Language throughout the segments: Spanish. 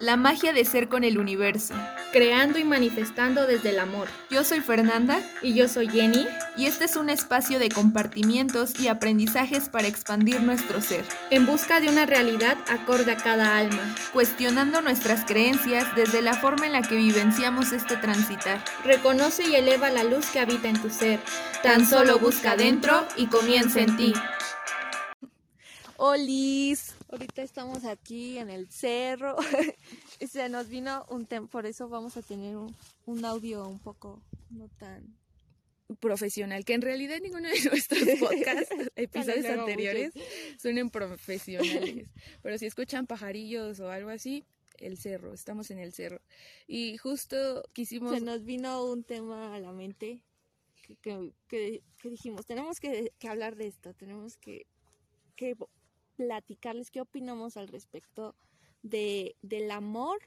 La magia de ser con el universo. Creando y manifestando desde el amor. Yo soy Fernanda. Y yo soy Jenny. Y este es un espacio de compartimientos y aprendizajes para expandir nuestro ser. En busca de una realidad acorde a cada alma. Cuestionando nuestras creencias desde la forma en la que vivenciamos este transitar. Reconoce y eleva la luz que habita en tu ser. Tan solo busca dentro y comienza en ti. Olis, ahorita estamos aquí en el cerro. Se nos vino un tema, por eso vamos a tener un, audio un poco no tan profesional, que en realidad ninguno de nuestros podcast, episodios anteriores, suenen profesionales. Pero si escuchan pajarillos o algo así, el cerro, estamos en el cerro. Y justo quisimos... Se nos vino un tema a la mente que, que, dijimos, tenemos que, hablar de esto, tenemos que, que platicarles qué opinamos al respecto de, del amor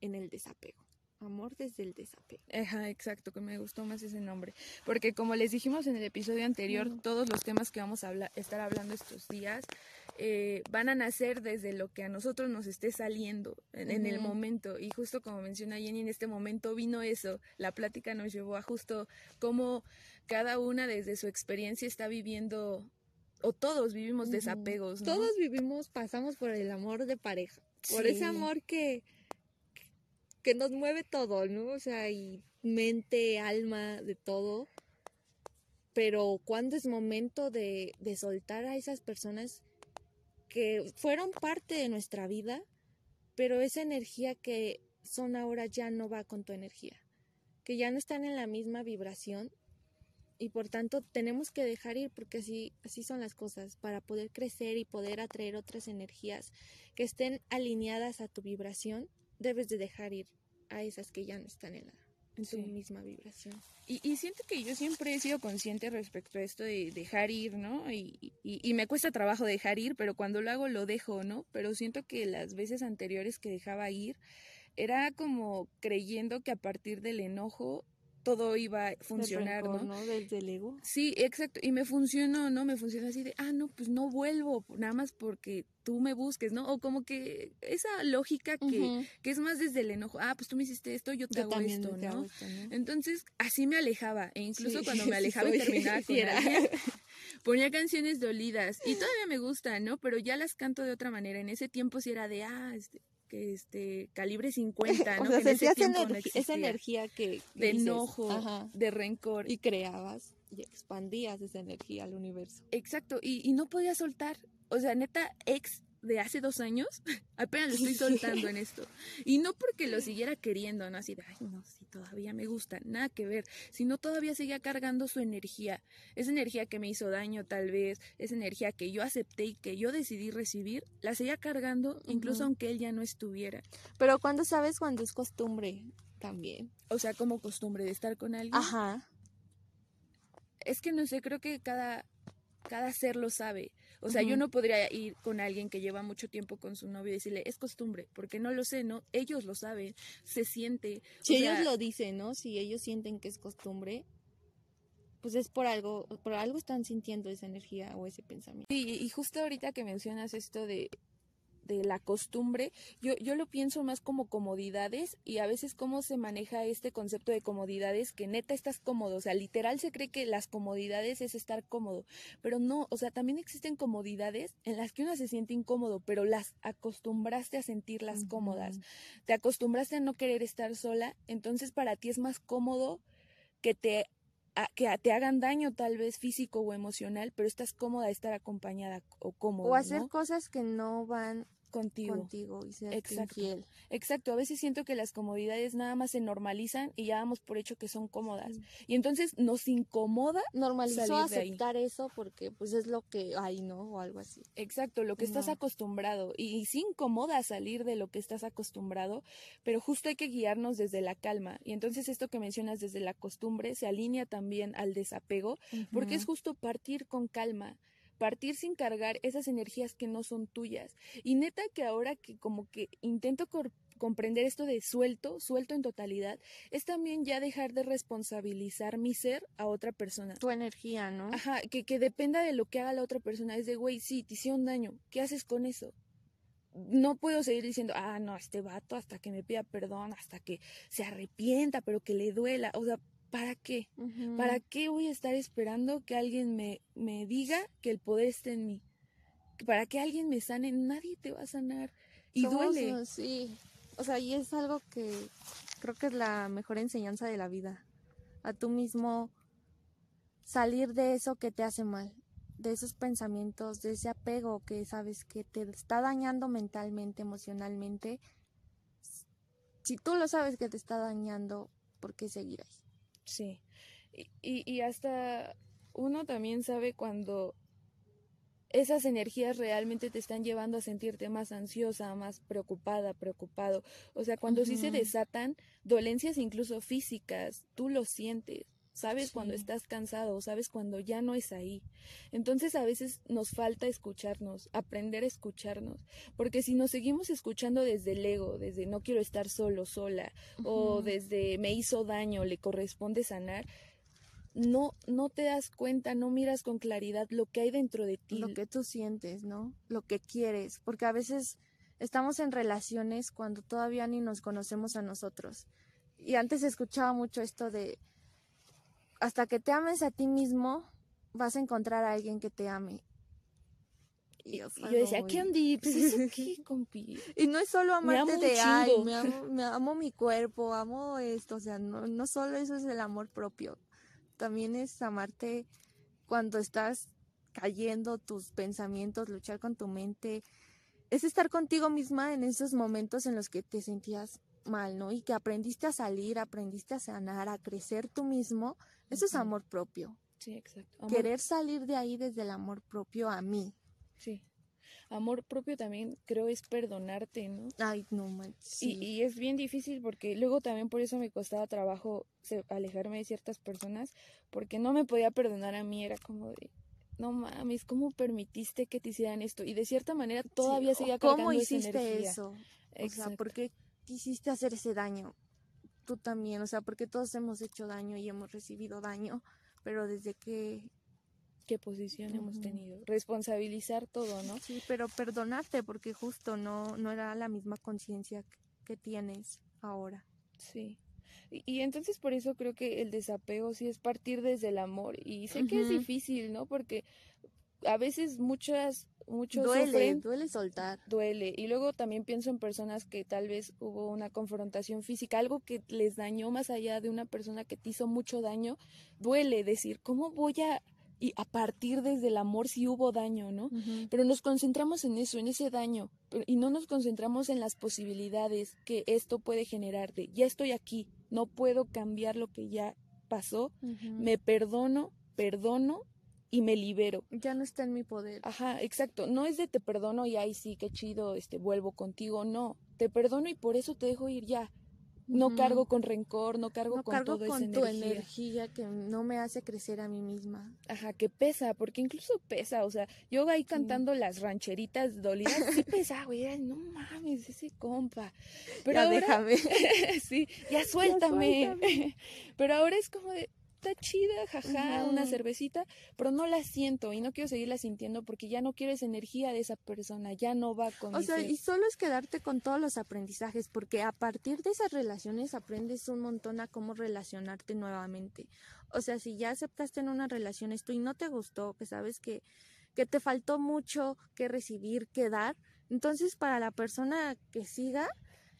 en el desapego. Amor desde el desapego. Ajá, exacto, que me gustó más ese nombre. Porque como les dijimos en el episodio anterior, todos los temas que vamos a estar hablando estos días eh, van a nacer desde lo que a nosotros nos esté saliendo en, el momento. Y justo como menciona Jenny, en este momento vino eso. La plática nos llevó a justo cómo cada una desde su experiencia está viviendo o todos vivimos desapegos, Todos vivimos, pasamos por el amor de pareja, por ese amor que, que nos mueve todo, ¿no? O sea, y mente, alma, de todo. Pero cuando es momento de, de soltar a esas personas que fueron parte de nuestra vida, pero esa energía que son ahora ya no va con tu energía, que ya no están en la misma vibración y por tanto tenemos que dejar ir porque así, así son las cosas, para poder crecer y poder atraer otras energías que estén alineadas a tu vibración, debes de dejar ir a esas que ya no están en, la, en tu misma vibración. Y, y, siento que yo siempre he sido consciente respecto a esto de dejar ir, ¿no? Y, y, y, me cuesta trabajo dejar ir, pero cuando lo hago lo dejo, ¿no? Pero siento que las veces anteriores que dejaba ir era como creyendo que a partir del enojo todo iba a funcionar, ¿no? ¿no? Del, ego. Sí, exacto. Y me funcionó, ¿no? Me funcionó así de, ah, no, pues no vuelvo, nada más porque tú me busques, ¿no? O como que esa lógica que, que es más desde el enojo, ah, pues tú me hiciste esto, yo te hago esto, ¿no? Entonces, así me alejaba. E incluso cuando me alejaba y terminaba con alguien, ponía canciones dolidas. Y todavía me gustan, ¿no? Pero ya las canto de otra manera. En ese tiempo sí era de, ah, este, que este calibre 50, ¿no? O sea, esa energía que, de enojo, de rencor y creabas y expandías esa energía al universo. Exacto, y, y no podía soltar. O sea, neta, ex de hace dos años, apenas lo estoy soltando en esto. Y no porque lo siguiera queriendo, no así de, ay, no, si todavía me gusta, nada que ver, sino todavía seguía cargando su energía, esa energía que me hizo daño tal vez, esa energía que yo acepté y que yo decidí recibir, la seguía cargando incluso aunque él ya no estuviera. Pero cuando sabes cuando es costumbre también. O sea, como costumbre de estar con alguien. Ajá. Es que no sé, creo que cada, cada ser lo sabe. O sea, yo no podría ir con alguien que lleva mucho tiempo con su novio y decirle, es costumbre, porque no lo sé, ¿no? Ellos lo saben, se siente. Si ellos lo dicen, ¿no? Si ellos sienten que es costumbre, pues es por algo, por algo están sintiendo esa energía o ese pensamiento. Sí, y justo ahorita que mencionas esto de de la costumbre, yo, yo lo pienso más como comodidades y a veces cómo se maneja este concepto de comodidades que neta estás cómodo, o sea, literal se cree que las comodidades es estar cómodo, pero no, o sea, también existen comodidades en las que uno se siente incómodo, pero las acostumbraste a sentirlas cómodas, te acostumbraste a no querer estar sola, entonces para ti es más cómodo que te que te hagan daño tal vez físico o emocional, pero estás cómoda de estar acompañada o cómodo. O hacer cosas que no van contigo. Contigo y ser Exacto. Exacto. A veces siento que las comodidades nada más se normalizan y ya damos por hecho que son cómodas. Y entonces nos incomoda normalizó aceptar eso porque pues es lo que hay, ¿no? O algo así. Exacto, lo que estás acostumbrado. Y, y sí incomoda salir de lo que estás acostumbrado, pero justo hay que guiarnos desde la calma. Y entonces esto que mencionas desde la costumbre se alinea también al desapego, porque es justo partir con calma partir sin cargar esas energías que no son tuyas. Y neta que ahora que como que intento comprender esto de suelto, suelto en totalidad, es también ya dejar de responsabilizar mi ser a otra persona. Tu energía, ¿no? Ajá, que, que dependa de lo que haga la otra persona. Es de, güey, sí, te hicieron daño, ¿qué haces con eso? no puedo seguir diciendo, ah, no, este vato hasta que me pida perdón, hasta que se arrepienta, pero que le duela. O sea, ¿para qué? ¿Para qué voy a estar esperando que alguien me, me diga que el poder esté en mí? Para que alguien me sane, nadie te va a sanar. Y duele. Sí. O sea, y es algo que creo que es la mejor enseñanza de la vida. A tú mismo salir de eso que te hace mal de esos pensamientos, de ese apego que sabes que te está dañando mentalmente, emocionalmente, si tú lo sabes que te está dañando, ¿por qué seguir ahí? Sí, y, y, hasta uno también sabe cuando esas energías realmente te están llevando a sentirte más ansiosa, más preocupada, preocupado. O sea, cuando sí se desatan dolencias incluso físicas, tú lo sientes sabes cuando estás cansado, sabes cuando ya no es ahí. Entonces a veces nos falta escucharnos, aprender a escucharnos, porque si nos seguimos escuchando desde el ego, desde no quiero estar solo, sola, o desde me hizo daño, le corresponde sanar, no, no te das cuenta, no miras con claridad lo que hay dentro de ti. Lo que tú sientes, ¿no? Lo que quieres, porque a veces estamos en relaciones cuando todavía ni nos conocemos a nosotros. Y antes escuchaba mucho esto de hasta que te ames a ti mismo, vas a encontrar a alguien que te ame. Y yo, decía, ¿qué onda? Pues eso qué, compi. Y no es solo amarte de, ay, me amo, me amo mi cuerpo, amo esto, o sea, no, no solo eso es el amor propio, también es amarte cuando estás cayendo tus pensamientos, luchar con tu mente, es estar contigo misma en esos momentos en los que te sentías mal, ¿no? Y que aprendiste a salir, aprendiste a sanar, a crecer tú mismo, eso es amor propio. Sí, exacto. Querer salir de ahí desde el amor propio a mí. Sí. Amor propio también creo es perdonarte, ¿no? Ay, no manches. Y, es bien difícil porque luego también por eso me costaba trabajo alejarme de ciertas personas porque no me podía perdonar a mí, era como de, no mames, ¿cómo permitiste que te hicieran esto? Y de cierta manera todavía seguía cargando ¿Cómo hiciste eso? O sea, ¿por qué quisiste hacer ese daño? Tú también, o sea, porque todos hemos hecho daño y hemos recibido daño, pero desde que qué posición hemos tenido. Responsabilizar todo, ¿no? Sí, pero perdonarte porque justo no, no era la misma conciencia que tienes ahora. Sí. Y, entonces por eso creo que el desapego sí es partir desde el amor. Y sé que es difícil, ¿no? Porque a veces muchas muchos duele, duele soltar. Duele. Y luego también pienso en personas que tal vez hubo una confrontación física, algo que les dañó más allá de una persona que te hizo mucho daño. Duele decir, ¿cómo voy a y a partir desde el amor si hubo daño, ¿no? Pero nos concentramos en eso, en ese daño, y no nos concentramos en las posibilidades que esto puede generar de, ya estoy aquí, no puedo cambiar lo que ya pasó, me perdono, perdono y me libero. Ya no está en mi poder. Ajá, exacto. No es de te perdono y ahí sí, qué chido, este, vuelvo contigo. No, te perdono y por eso te dejo ir ya. No cargo con rencor, no cargo con cargo toda con tu energía. que no me hace crecer a mí misma. Ajá, que pesa, porque incluso pesa, o sea, yo ahí cantando las rancheritas dolidas, sí pesa, güey, no mames, ese compa. Pero ya déjame. sí, ya suéltame. Pero ahora es como de, está chida, jaja, una cervecita, pero no la siento y no quiero seguirla sintiendo porque ya no quiero esa energía de esa persona, ya no va con O sea, y solo es quedarte con todos los aprendizajes, porque a partir de esas relaciones aprendes un montón a cómo relacionarte nuevamente. O sea, si ya aceptaste en una relación esto y no te gustó, que sabes que, que te faltó mucho que recibir, que dar, entonces para la persona que siga,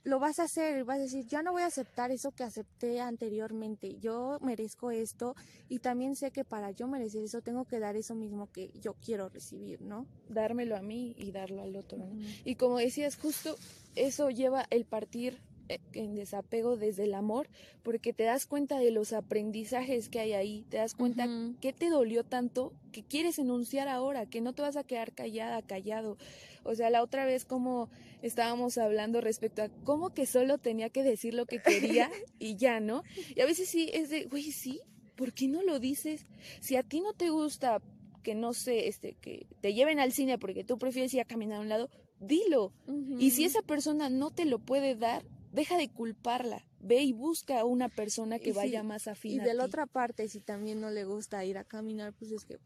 lo vas a hacer y vas a decir, ya no voy a aceptar eso que acepté anteriormente, yo merezco esto y también sé que para yo merecer eso tengo que dar eso mismo que yo quiero recibir, ¿no? Dármelo a mí y darlo al otro. Y como decías, justo eso lleva el partir en desapego desde el amor, porque te das cuenta de los aprendizajes que hay ahí, te das cuenta qué te dolió tanto que quieres enunciar ahora, que no te vas a quedar callada, callado. O sea, la otra vez como estábamos hablando respecto a cómo que solo tenía que decir lo que quería y ya, ¿no? Y a veces sí es de, güey, sí, ¿por qué no lo dices? Si a ti no te gusta que no sé, este, que te lleven al cine porque tú prefieres ir a caminar a un lado, dilo. Y si esa persona no te lo puede dar, deja de culparla. Ve y busca a una persona que vaya más afín. Y de la otra parte, si también no le gusta ir a caminar, pues es que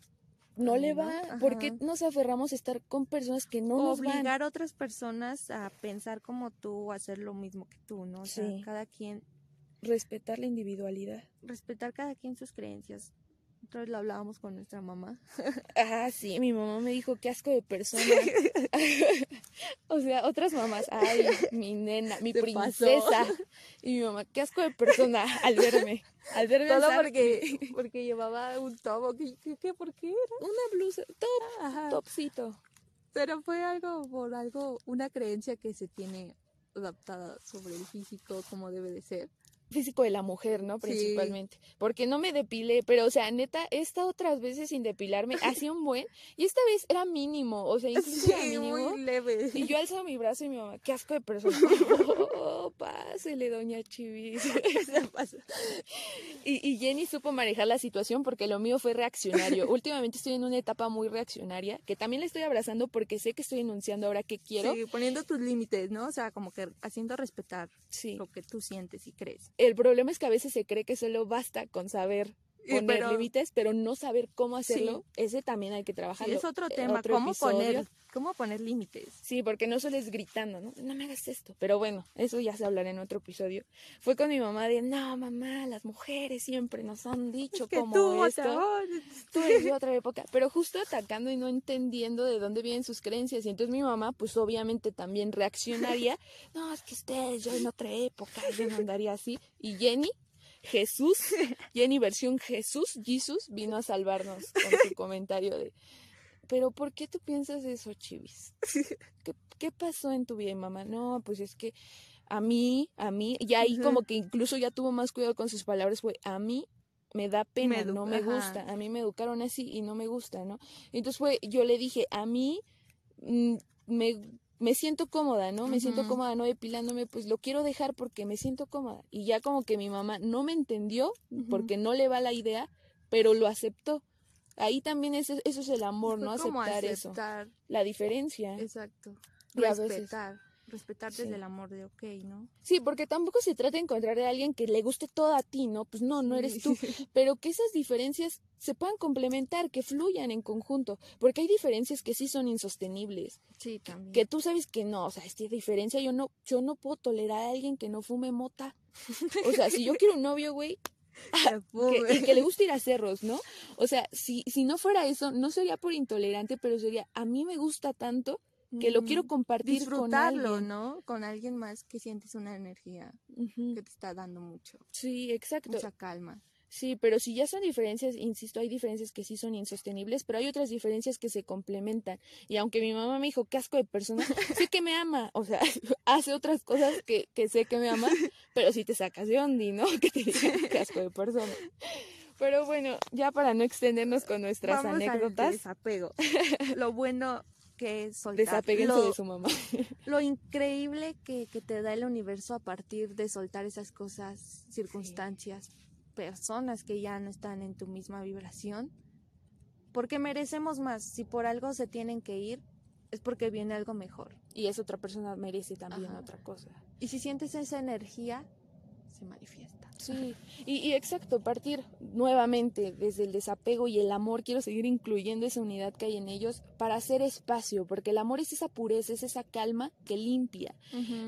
no le va. ¿Por qué nos aferramos a estar con personas que no nos van? Obligar a otras personas a pensar como tú o hacer lo mismo que tú, ¿no? O sea, cada quien... Respetar la individualidad. Respetar cada quien sus creencias. Vez lo hablábamos con nuestra mamá. Ah, sí, mi mamá me dijo, qué asco de persona. o sea, otras mamás, ay, mi nena, mi princesa. Y mi mamá, qué asco de persona al verme. Al verme Todo porque, porque llevaba un top. ¿Qué, qué, por qué era? Una blusa, top, topcito. Pero fue algo por algo, una creencia que se tiene adaptada sobre el físico como debe de ser físico de la mujer, ¿no? Principalmente. Porque no me depilé, pero, o sea, neta, he estado otras veces sin depilarme, hacía un buen, y esta vez era mínimo, o sea, incluso era mínimo. Muy leve. Y yo alzo mi brazo y mi mamá, qué asco de persona. oh, pásele, doña Chivis. y, y Jenny supo manejar la situación porque lo mío fue reaccionario. Últimamente estoy en una etapa muy reaccionaria, que también le estoy abrazando porque sé que estoy enunciando ahora qué quiero. Sí, poniendo tus límites, ¿no? O sea, como que haciendo respetar lo que tú sientes y crees. El problema es que a veces se cree que solo basta con saber poner límites, pero no saber cómo hacerlo, ese también hay que trabajar. es otro tema, cómo poner, cómo poner límites. Sí, porque no solo es gritando, ¿no? No me hagas esto. Pero bueno, eso ya se hablará en otro episodio. Fue con mi mamá de, no, mamá, las mujeres siempre nos han dicho como tú, esto. Tú eres de otra época. Pero justo atacando y no entendiendo de dónde vienen sus creencias. Y entonces mi mamá, pues obviamente también reaccionaría. no, es que ustedes, yo en otra época, yo no andaría así. Y Jenny, Jesús, Jenny versión Jesús, Jesús, vino a salvarnos con su comentario de, pero ¿por qué tú piensas eso, Chivis? ¿Qué, pasó en tu vida, mamá? No, pues es que a mí, a mí, y ahí como que incluso ya tuvo más cuidado con sus palabras, fue a mí me da pena, no me gusta, a mí me educaron así y no me gusta, ¿no? Entonces fue, yo le dije, a mí mm, me me siento cómoda, ¿no? Me siento cómoda no depilándome, pues lo quiero dejar porque me siento cómoda. Y ya como que mi mamá no me entendió porque no le va la idea, pero lo aceptó. Ahí también es, eso es el amor, ¿no? Aceptar, eso. La diferencia. Exacto. Respetar respetar desde el amor de ok, ¿no? Sí, porque tampoco se trata de encontrar a alguien que le guste todo a ti, ¿no? Pues no, no eres tú. Pero que esas diferencias se puedan complementar, que fluyan en conjunto, porque hay diferencias que sí son insostenibles. Sí, también. Que tú sabes que no, o sea, esta diferencia yo no, yo no puedo tolerar a alguien que no fume mota. O sea, si yo quiero un novio, güey, que, que, le guste ir a cerros, ¿no? O sea, si, si no fuera eso, no sería por intolerante, pero sería, a mí me gusta tanto que lo quiero compartir Disfrutarlo, con alguien. ¿no? Con alguien más que sientes una energía que te está dando mucho. Sí, exacto. Mucha calma. Sí, pero si ya son diferencias, insisto, hay diferencias que sí son insostenibles, pero hay otras diferencias que se complementan. Y aunque mi mamá me dijo, qué asco de persona, sé que me ama, o sea, hace otras cosas que, que sé que me ama, pero si te sacas de ondi, ¿no? Que te diga qué asco de persona. Pero bueno, ya para no extendernos con nuestras anécdotas. desapego. Lo bueno que soltar. lo, de su mamá. Lo increíble que, te da el universo a partir de soltar esas cosas, circunstancias, personas que ya no están en tu misma vibración. Porque merecemos más. Si por algo se tienen que ir, es porque viene algo mejor. Y esa otra persona merece también otra cosa. Y si sientes esa energía, se manifiesta. Sí, y, y, exacto, partir nuevamente desde el desapego y el amor, quiero seguir incluyendo esa unidad que hay en ellos para hacer espacio, porque el amor es esa pureza, es esa calma que limpia.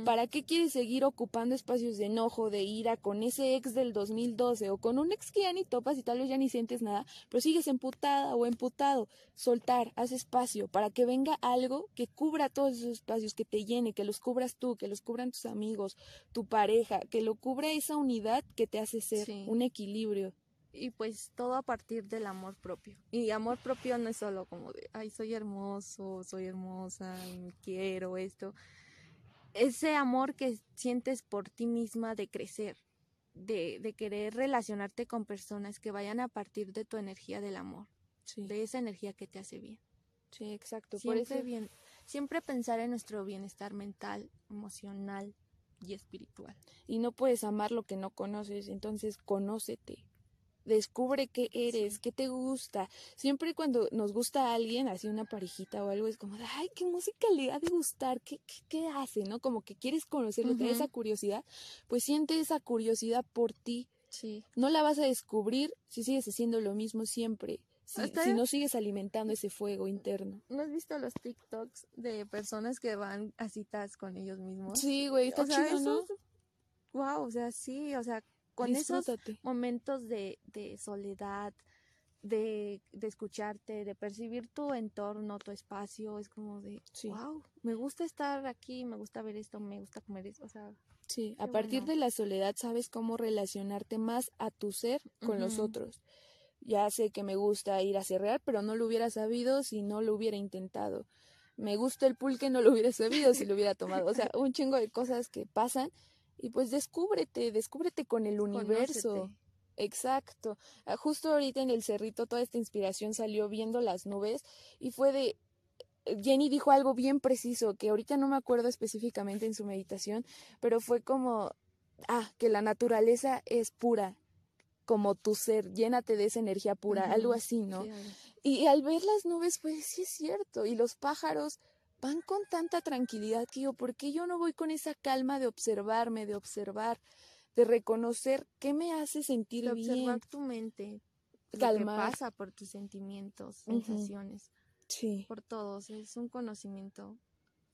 ¿Para qué quieres seguir ocupando espacios de enojo, de ira con ese ex del 2012 o con un ex que ya ni topas y tal vez ya ni sientes nada, pero sigues emputada o emputado? Soltar, haz espacio para que venga algo que cubra todos esos espacios, que te llene, que los cubras tú, que los cubran tus amigos, tu pareja, que lo cubra esa unidad que te hace ser un equilibrio. Y pues todo a partir del amor propio. Y amor propio no es solo como de, ay, soy hermoso, soy hermosa, me quiero, esto. Ese amor que sientes por ti misma de crecer, de, de querer relacionarte con personas que vayan a partir de tu energía del amor, de esa energía que te hace bien. Sí, exacto. Siempre, bien, siempre pensar en nuestro bienestar mental, emocional, y espiritual. Y no puedes amar lo que no conoces, entonces conócete. Descubre qué eres, qué te gusta. Siempre cuando nos gusta a alguien, así una parejita o algo, es como, ay, qué música le ha de gustar, qué, qué, hace, ¿no? Como que quieres conocerlo, uh esa curiosidad, pues siente esa curiosidad por ti. Sí. No la vas a descubrir si sigues haciendo lo mismo siempre si, si, no sigues alimentando ese fuego interno. ¿No has visto los TikToks de personas que van a citas con ellos mismos? Sí, güey, está chido, ¿no? Wow, o sea, sí, o sea, con esos momentos de, de soledad, de, de, escucharte, de percibir tu entorno, tu espacio, es como de, wow, me gusta estar aquí, me gusta ver esto, me gusta comer esto, o sea. Sí, a partir de la soledad sabes cómo relacionarte más a tu ser con los otros. Ya sé que me gusta ir a cerrar, pero no lo hubiera sabido si no lo hubiera intentado. Me gusta el pulque, no lo hubiera sabido si lo hubiera tomado. O sea, un chingo de cosas que pasan y pues descúbrete, descúbrete con el universo. Exacto. Ah, justo ahorita en el cerrito toda esta inspiración salió viendo las nubes y fue de eh, Jenny dijo algo bien preciso que ahorita no me acuerdo específicamente en su meditación, pero fue como ah, que la naturaleza es pura, como tu ser, llénate de esa energía pura, algo así, ¿no? y, al ver las nubes, pues sí es cierto, y los pájaros van con tanta tranquilidad que yo, ¿por qué yo no voy con esa calma de observarme, de observar? de reconocer qué me hace sentir de bien. Observar tu mente. Calmar. Lo pasa por tus sentimientos, sensaciones. Sí. Por todos. Es un conocimiento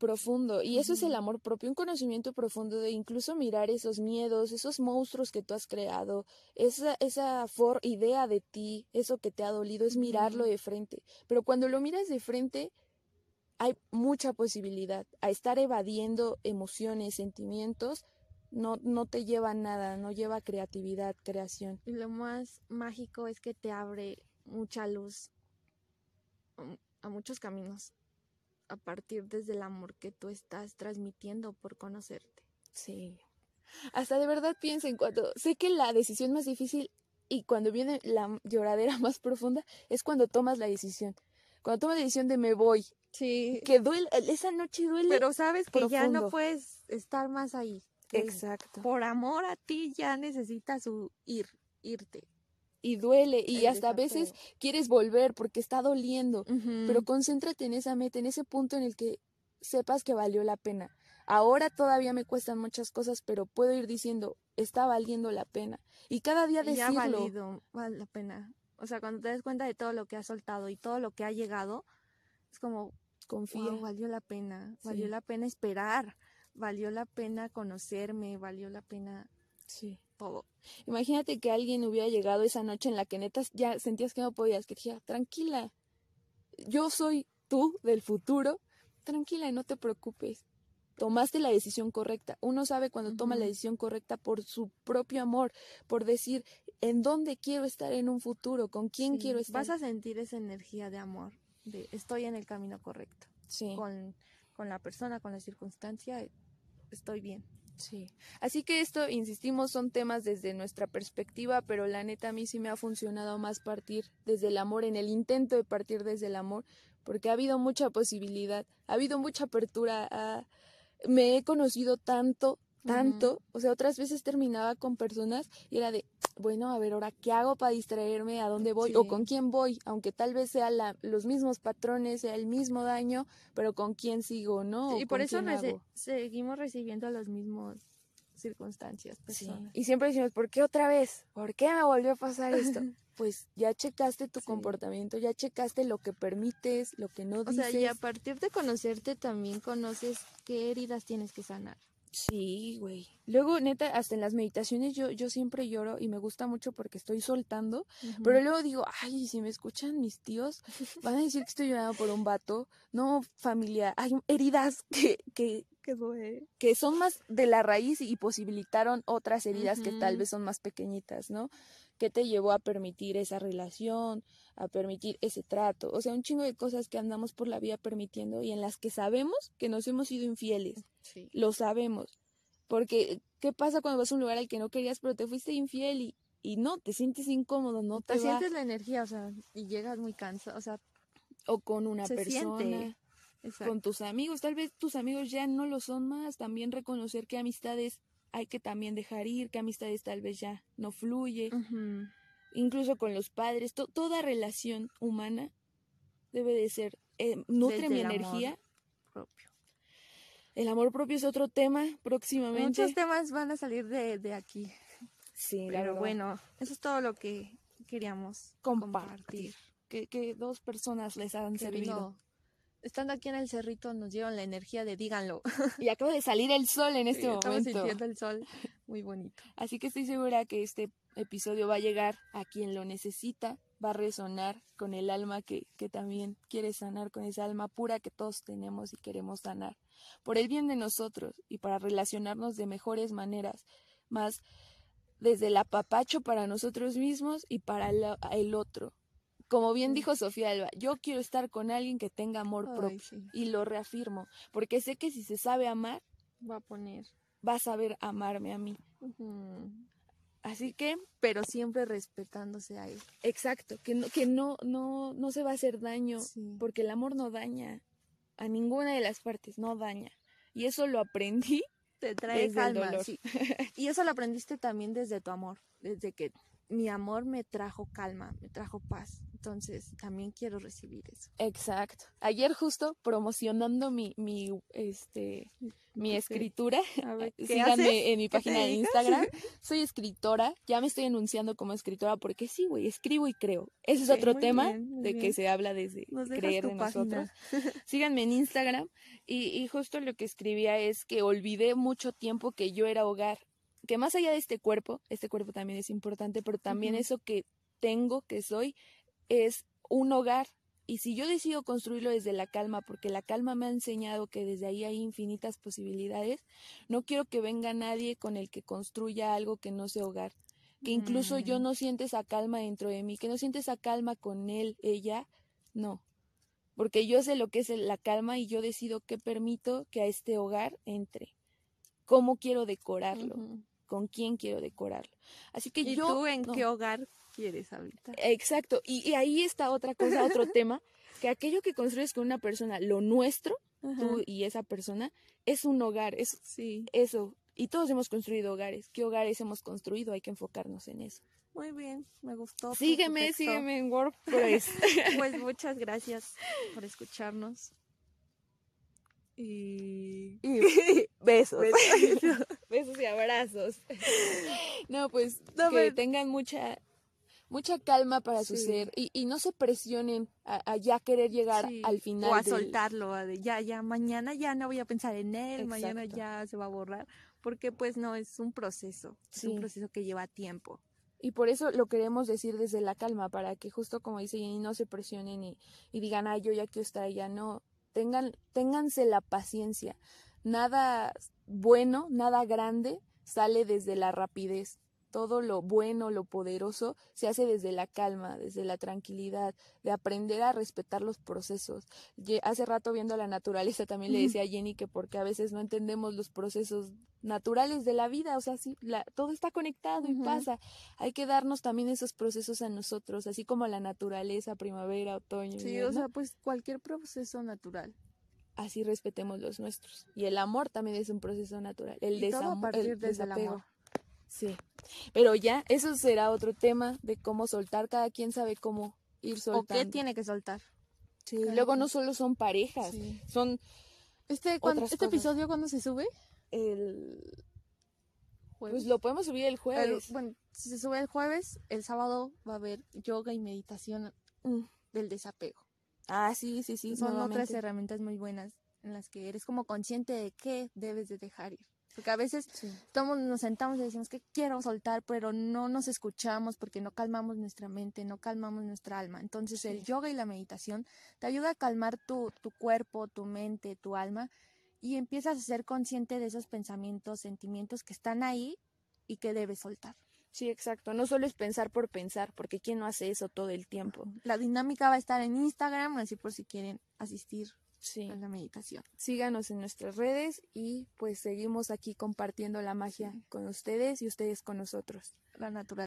profundo y eso es el amor propio, un conocimiento profundo de incluso mirar esos miedos, esos monstruos que tú has creado, esa esa for idea de ti, eso que te ha dolido es mirarlo de frente, pero cuando lo miras de frente hay mucha posibilidad a estar evadiendo emociones, sentimientos no, no te lleva a nada, no lleva creatividad, creación. Y lo más mágico es que te abre mucha luz mm, a muchos caminos a partir desde el amor que tú estás transmitiendo por conocerte. Sí. Hasta de verdad piensen cuando sé que la decisión más difícil y cuando viene la lloradera más profunda es cuando tomas la decisión. Cuando tomas la decisión de me voy. Sí. Que duele, esa noche duele. Pero sabes que ya no puedes estar más ahí. Exacto. Por amor a ti ya necesitas ir, irte. Y duele, y hasta a veces quieres volver porque está doliendo, pero concéntrate en esa meta, en ese punto en el que sepas que valió la pena. Ahora todavía me cuestan muchas cosas, pero puedo ir diciendo, está valiendo la pena. Y cada día decirlo. Ya valido, vale la pena. O sea, cuando te das cuenta de todo lo que has soltado y todo lo que ha llegado, es como, confía. valió la pena, valió la pena esperar valió la pena conocerme, valió la pena sí. todo. Imagínate que alguien hubiera llegado esa noche en la que neta ya sentías que no podías, que decía, tranquila, yo soy tú del futuro, tranquila y no te preocupes. Tomaste la decisión correcta. Uno sabe cuando toma la decisión correcta por su propio amor, por decir en dónde quiero estar en un futuro, con quién quiero estar. Vas a sentir esa energía de amor, de estoy en el camino correcto. Sí. Con, con la persona, con la circunstancia, estoy bien. Sí. Así que esto, insistimos, son temas desde nuestra perspectiva, pero la neta a mí sí me ha funcionado más partir desde el amor, en el intento de partir desde el amor, porque ha habido mucha posibilidad, ha habido mucha apertura, me he conocido tanto, tanto, o sea, otras veces terminaba con personas y era de, bueno, a ver, ahora, ¿qué hago para distraerme? ¿A dónde voy? ¿O con quién voy? Aunque tal vez sea la, los mismos patrones, sea el mismo daño, pero ¿con quién sigo, no? y por eso seguimos recibiendo las mismas circunstancias, personas. Y siempre decimos, ¿por qué otra vez? ¿Por qué me volvió a pasar esto? pues ya checaste tu comportamiento, ya checaste lo que permites, lo que no dices. O sea, y a partir de conocerte también conoces qué heridas tienes que sanar. Sí, güey. Luego, neta, hasta en las meditaciones yo, yo siempre lloro y me gusta mucho porque estoy soltando, pero luego digo, ay, si me escuchan mis tíos, van a decir que estoy llorando por un vato. No, familia, hay heridas que, que, que son más de la raíz y posibilitaron otras heridas que tal vez son más pequeñitas, ¿no? ¿Qué te llevó a permitir esa relación, a permitir ese trato? O sea, un chingo de cosas que andamos por la vida permitiendo y en las que sabemos que nos hemos sido infieles. Lo sabemos. Porque, ¿qué pasa cuando vas a un lugar al que no querías, pero te fuiste infiel y, y no, te sientes incómodo, no te, te sientes la energía, o sea, y llegas muy cansado, o sea, o con una persona, con tus amigos, tal vez tus amigos ya no lo son más, también reconocer que amistades hay que también dejar ir, que amistades tal vez ya no fluye, incluso con los padres, toda relación humana debe de ser, eh, nutre mi energía. propio. El amor propio es otro tema próximamente. Muchos temas van a salir de, de aquí. Sí, pero bueno, eso es todo lo que queríamos compartir que, que dos personas les han que servido. Estando aquí en el cerrito nos dieron la energía de díganlo. Y acaba de salir el sol en este Sí, Estamos momento. sintiendo el sol muy bonito. Así que estoy segura que este episodio va a llegar a quien lo necesita, va a resonar con el alma que, que también quiere sanar, con esa alma pura que todos tenemos y queremos sanar, por el bien de nosotros y para relacionarnos de mejores maneras, más desde el apapacho para nosotros mismos y para la- el otro. Como bien dijo Sofía Alba, yo quiero estar con alguien que tenga amor Ay, propio sí. y lo reafirmo, porque sé que si se sabe amar, Va a poner. va a saber amarme a mí. Así que Pero siempre respetándose a él. Exacto, que no, que no, no, no se va a hacer daño, Sí. porque el amor no daña a ninguna de las partes, no daña. Y eso lo aprendí Te trae Desde el calma. dolor. sí. Y eso lo aprendiste también desde tu amor. Desde que mi amor me trajo calma, me trajo paz. Entonces también quiero recibir eso. Exacto. Ayer justo promocionando mi, mi, este, mi escritura, A ver, ¿qué síganme haces? en mi ¿Qué te página de? Instagram. Soy escritora, ya me estoy enunciando como escritora porque sí, güey, escribo y creo. Ese es otro tema bien, de que se habla desde Nos creer de nosotros. página. Síganme en Instagram y, y justo lo que escribía es que olvidé mucho tiempo que yo era hogar, que más allá de este cuerpo, este cuerpo también es importante, pero también eso que tengo, que soy, es un hogar. Y si yo decido construirlo desde la calma, porque la calma me ha enseñado que desde ahí hay infinitas posibilidades, no quiero que venga nadie con el que construya algo que no sea hogar. Que incluso yo Mm. no siente esa calma dentro de mí, que no siente esa calma con él, ella, no porque yo sé lo que es la calma y yo decido qué permito que a este hogar entre, cómo quiero decorarlo. Con quién quiero decorarlo. Así que ¿Y yo... tú en no. qué hogar quieres ahorita? Exacto, y, y ahí está otra cosa, otro tema, que aquello que construyes con una persona, lo nuestro, tú y esa persona, es un hogar, es Sí, eso. Y todos hemos construido hogares. ¿Qué hogares hemos construido? Hay que enfocarnos en eso. muy bien, me gustó. Sígueme, sígueme en WordPress. Pues muchas gracias por escucharnos. Y Y besos. Besitos. Besos y abrazos. No, pues No, que pero- tengan mucha mucha calma para su Sí. ser y, y no se presionen a, a ya querer llegar Sí, al final. o a del- soltarlo, a de ya, ya, mañana ya no voy a pensar en él, mañana ya se va a borrar, porque pues no, es un proceso, es un proceso que lleva tiempo. Y por eso lo queremos decir desde la calma, para que justo como dice Jenny, no se presionen y, y digan, ay, yo ya quiero estar allá. No, tengan, ténganse la paciencia. Nada bueno, nada grande sale desde la rapidez. Todo lo bueno, lo poderoso, se hace desde la calma, desde la tranquilidad, de aprender a respetar los procesos. Hace rato viendo la naturaleza también le decía a Jenny que porque a veces no entendemos los procesos naturales de la vida, o sea, sí, la- todo está conectado y pasa. Hay que darnos también esos procesos a nosotros, así como la naturaleza, primavera, otoño, Sí, o sea, pues cualquier proceso natural. Así respetemos los nuestros. Y el amor también es un proceso natural. El Y todo a desamo- partir el desde el desapego. amor. Sí. Pero ya, eso será otro tema de cómo soltar. Cada quien sabe cómo ir ¿O soltando. qué tiene que soltar? Sí, cada Luego no solo son parejas, Sí. son Este, cuando, este cosas. episodio, ¿cuándo se sube? el... Pues lo podemos subir el El- jueves. bueno, si se sube el jueves, el sábado va a haber yoga y meditación Mm. del desapego. Ah, sí, sí, sí. Son otras herramientas muy buenas en las que eres como consciente de qué debes de dejar ir. Porque a veces Sí. todos nos sentamos y decimos que quiero soltar, pero no nos escuchamos porque no calmamos nuestra mente, no calmamos nuestra alma. Entonces el yoga y la meditación te ayuda a calmar tu, tu cuerpo, tu mente, tu alma y empiezas a ser consciente de esos pensamientos, sentimientos que están ahí y que debes soltar. Sí, exacto. No solo es pensar por pensar, porque ¿quién no hace eso todo el tiempo? La dinámica va a estar en Instagram, así por si quieren asistir Sí. a la meditación. Síganos en nuestras redes y pues seguimos aquí compartiendo la magia Sí. con ustedes y ustedes con nosotros. La naturaleza.